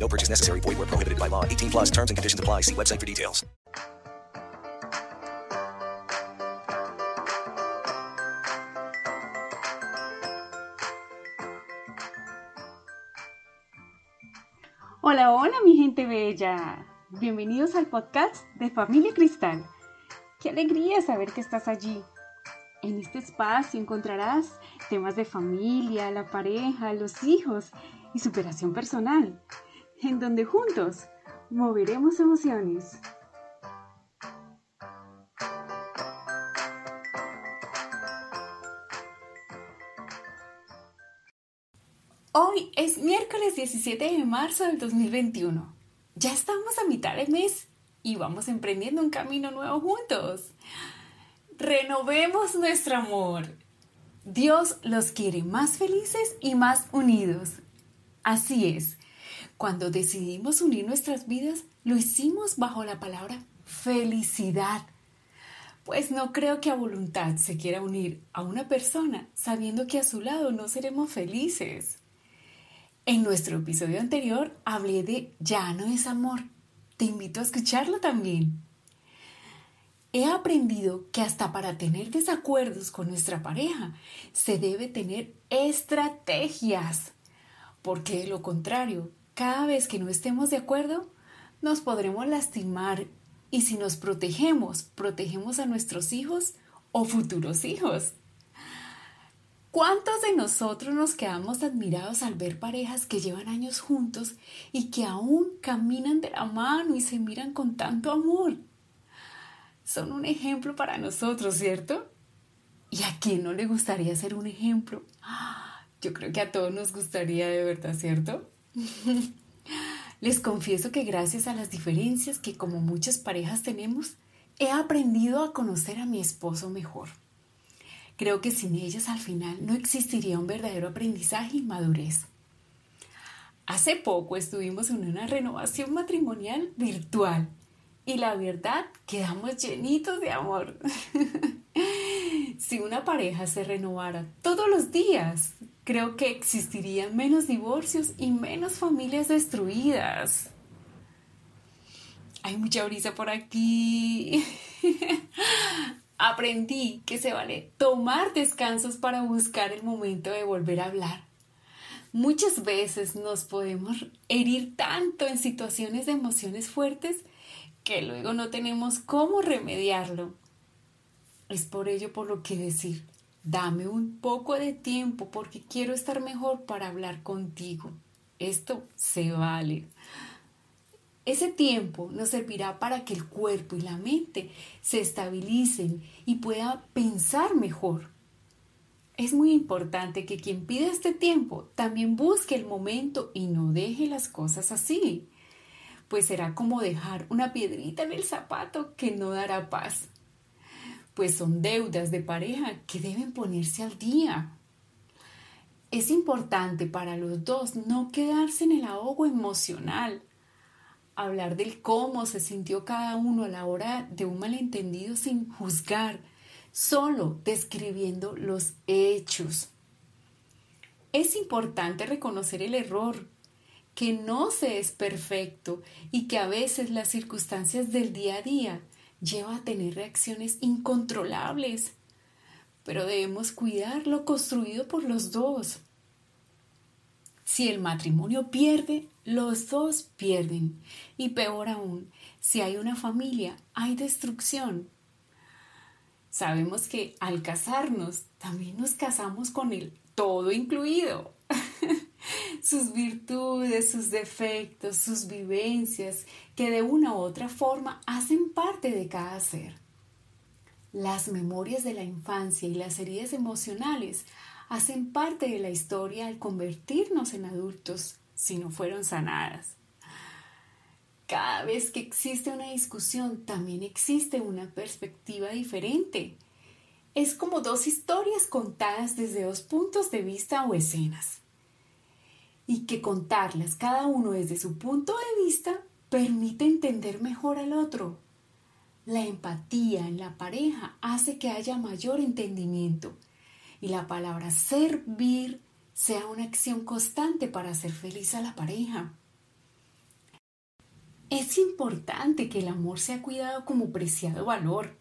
No purchase necessary. Void where prohibited by law. 18 plus terms and conditions apply. See website for details. Hola, hola mi gente bella. Bienvenidos al podcast de Familia Cristal. Qué alegría saber que estás allí. En este espacio encontrarás temas de familia, la pareja, los hijos y superación personal, en donde juntos moveremos emociones. Hoy es miércoles 17 de marzo del 2021. Ya estamos a mitad del mes y vamos emprendiendo un camino nuevo juntos. Renovemos nuestro amor. Dios los quiere más felices y más unidos. Así es, cuando decidimos unir nuestras vidas, lo hicimos bajo la palabra felicidad. Pues no creo que a voluntad se quiera unir a una persona sabiendo que a su lado no seremos felices. En nuestro episodio anterior hablé de ya no es amor. Te invito a escucharlo también. He aprendido que hasta para tener desacuerdos con nuestra pareja se debe tener estrategias, porque de lo contrario, cada vez que no estemos de acuerdo, nos podremos lastimar y si nos protegemos, protegemos a nuestros hijos o futuros hijos. ¿Cuántos de nosotros nos quedamos admirados al ver parejas que llevan años juntos y que aún caminan de la mano y se miran con tanto amor? Son un ejemplo para nosotros, ¿cierto? ¿Y a quién no le gustaría ser un ejemplo? Yo creo que a todos nos gustaría de verdad, ¿cierto? Les confieso que gracias a las diferencias que como muchas parejas tenemos, he aprendido a conocer a mi esposo mejor. Creo que sin ellas al final no existiría un verdadero aprendizaje y madurez. Hace poco estuvimos en una renovación matrimonial virtual y la verdad quedamos llenitos de amor. si una pareja se renovara todos los días, creo que existirían menos divorcios y menos familias destruidas. Hay mucha brisa por aquí. Aprendí que se vale tomar descansos para buscar el momento de volver a hablar. Muchas veces nos podemos herir tanto en situaciones de emociones fuertes que luego no tenemos cómo remediarlo. Es por ello por lo que decir, dame un poco de tiempo porque quiero estar mejor para hablar contigo. Esto se vale. Ese tiempo nos servirá para que el cuerpo y la mente se estabilicen y pueda pensar mejor. Es muy importante que quien pida este tiempo también busque el momento y no deje las cosas así, pues será como dejar una piedrita en el zapato que no dará paz, pues son deudas de pareja que deben ponerse al día. Es importante para los dos no quedarse en el ahogo emocional, hablar del cómo se sintió cada uno a la hora de un malentendido sin juzgar, solo describiendo los hechos. Es importante reconocer el error, que no se es perfecto y que a veces las circunstancias del día a día llevan a tener reacciones incontrolables, pero debemos cuidar lo construido por los dos. Si el matrimonio pierde, los dos pierden. Y peor aún, si hay una familia, hay destrucción. Sabemos que al casarnos, también nos casamos con el todo incluido. sus virtudes, sus defectos, sus vivencias, que de una u otra forma hacen parte de cada ser. Las memorias de la infancia y las heridas emocionales hacen parte de la historia al convertirnos en adultos si no fueron sanadas. Cada vez que existe una discusión, también existe una perspectiva diferente. Es como dos historias contadas desde dos puntos de vista o escenas. Y que contarlas cada uno desde su punto de vista permite entender mejor al otro. La empatía en la pareja hace que haya mayor entendimiento y la palabra servir sea una acción constante para hacer feliz a la pareja. Es importante que el amor sea cuidado como preciado valor.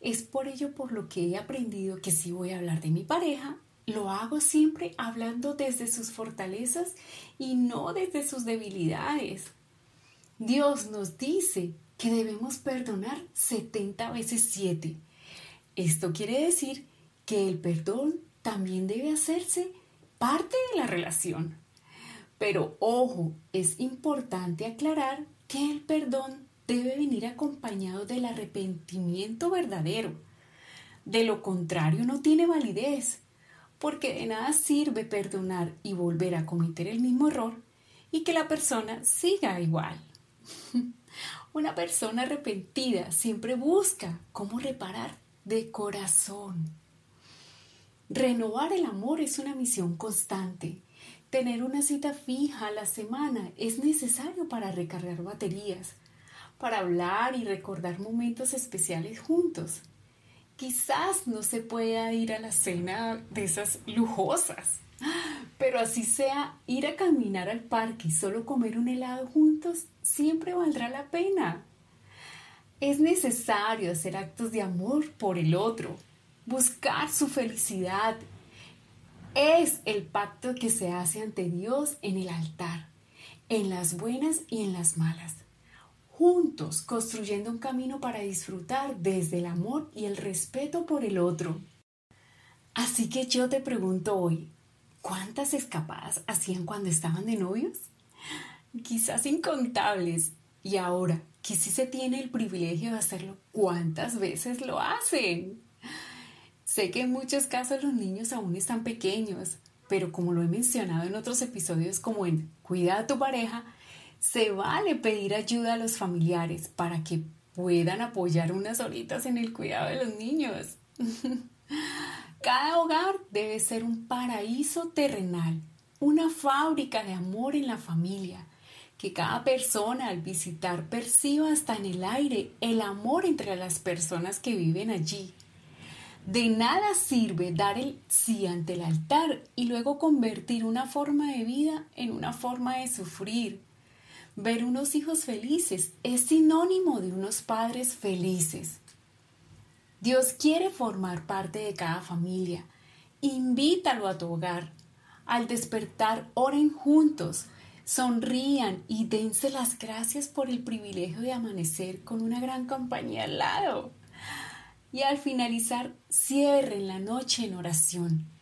Es por ello por lo que he aprendido que si voy a hablar de mi pareja, lo hago siempre hablando desde sus fortalezas y no desde sus debilidades. Dios nos dice que debemos perdonar 70 veces 7. Esto quiere decir que el perdón también debe hacerse parte de la relación. Pero ojo, es importante aclarar que el perdón debe venir acompañado del arrepentimiento verdadero. De lo contrario no tiene validez, porque de nada sirve perdonar y volver a cometer el mismo error y que la persona siga igual. Una persona arrepentida siempre busca cómo reparar de corazón. Renovar el amor es una misión constante Tener una cita fija a la semana es necesario para recargar baterías, para hablar y recordar momentos especiales juntos. Quizás no se pueda ir a la cena de esas lujosas, pero así sea, ir a caminar al parque y solo comer un helado juntos siempre valdrá la pena. Es necesario hacer actos de amor por el otro, buscar su felicidad es el pacto que se hace ante Dios en el altar, en las buenas y en las malas, juntos construyendo un camino para disfrutar desde el amor y el respeto por el otro. Así que yo te pregunto hoy, ¿cuántas escapadas hacían cuando estaban de novios? Quizás incontables. Y ahora, que si se tiene el privilegio de hacerlo, ¿cuántas veces lo hacen? Sé que en muchos casos los niños aún están pequeños, pero como lo he mencionado en otros episodios como en Cuida a tu pareja, se vale pedir ayuda a los familiares para que puedan apoyar unas horitas en el cuidado de los niños. Cada hogar debe ser un paraíso terrenal, una fábrica de amor en la familia, que cada persona al visitar perciba hasta en el aire el amor entre las personas que viven allí de nada sirve dar el sí ante el altar y luego convertir una forma de vida en una forma de sufrir. Ver unos hijos felices es sinónimo de unos padres felices. Dios quiere formar parte de cada familia. Invítalo a tu hogar. Al despertar, oren juntos, sonrían y dense las gracias por el privilegio de amanecer con una gran compañía al lado y al finalizar cierren la noche en oración.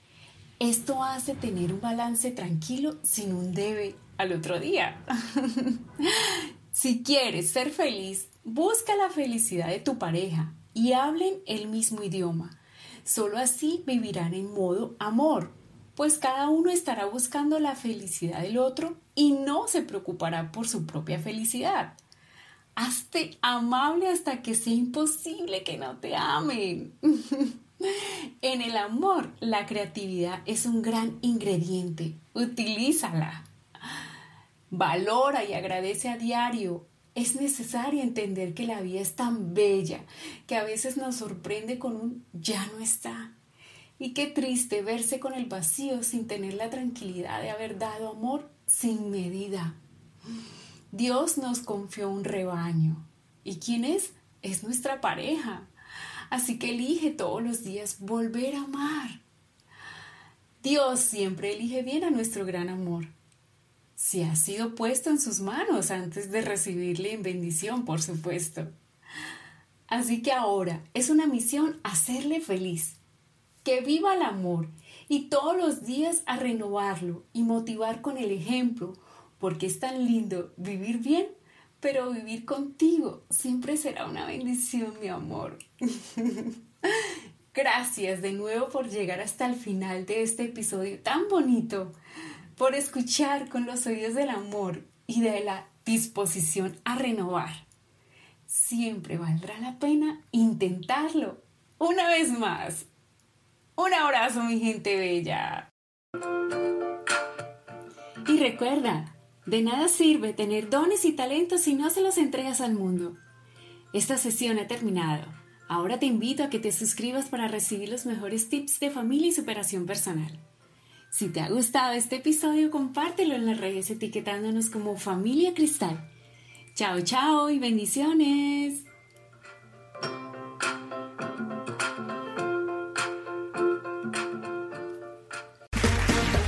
Esto hace tener un balance tranquilo sin un debe al otro día. si quieres ser feliz, busca la felicidad de tu pareja y hablen el mismo idioma. Solo así vivirán en modo amor, pues cada uno estará buscando la felicidad del otro y no se preocupará por su propia felicidad. Hazte amable hasta que sea imposible que no te amen. en el amor, la creatividad es un gran ingrediente. Utilízala. Valora y agradece a diario. Es necesario entender que la vida es tan bella que a veces nos sorprende con un ya no está. Y qué triste verse con el vacío sin tener la tranquilidad de haber dado amor sin medida. Dios nos confió un rebaño. ¿Y quién es? Es nuestra pareja. Así que elige todos los días volver a amar. Dios siempre elige bien a nuestro gran amor. Si ha sido puesto en sus manos antes de recibirle en bendición, por supuesto. Así que ahora es una misión hacerle feliz, que viva el amor y todos los días a renovarlo y motivar con el ejemplo, porque es tan lindo vivir bien, pero vivir contigo siempre será una bendición, mi amor. Gracias de nuevo por llegar hasta el final de este episodio tan bonito, por escuchar con los oídos del amor y de la disposición a renovar. Siempre valdrá la pena intentarlo. Una vez más. Un abrazo, mi gente bella. Y recuerda, de nada sirve tener dones y talentos si no se los entregas al mundo. Esta sesión ha terminado. Ahora te invito a que te suscribas para recibir los mejores tips de familia y superación personal. Si te ha gustado este episodio, compártelo en las redes etiquetándonos como Familia Cristal. Chao, chao y bendiciones.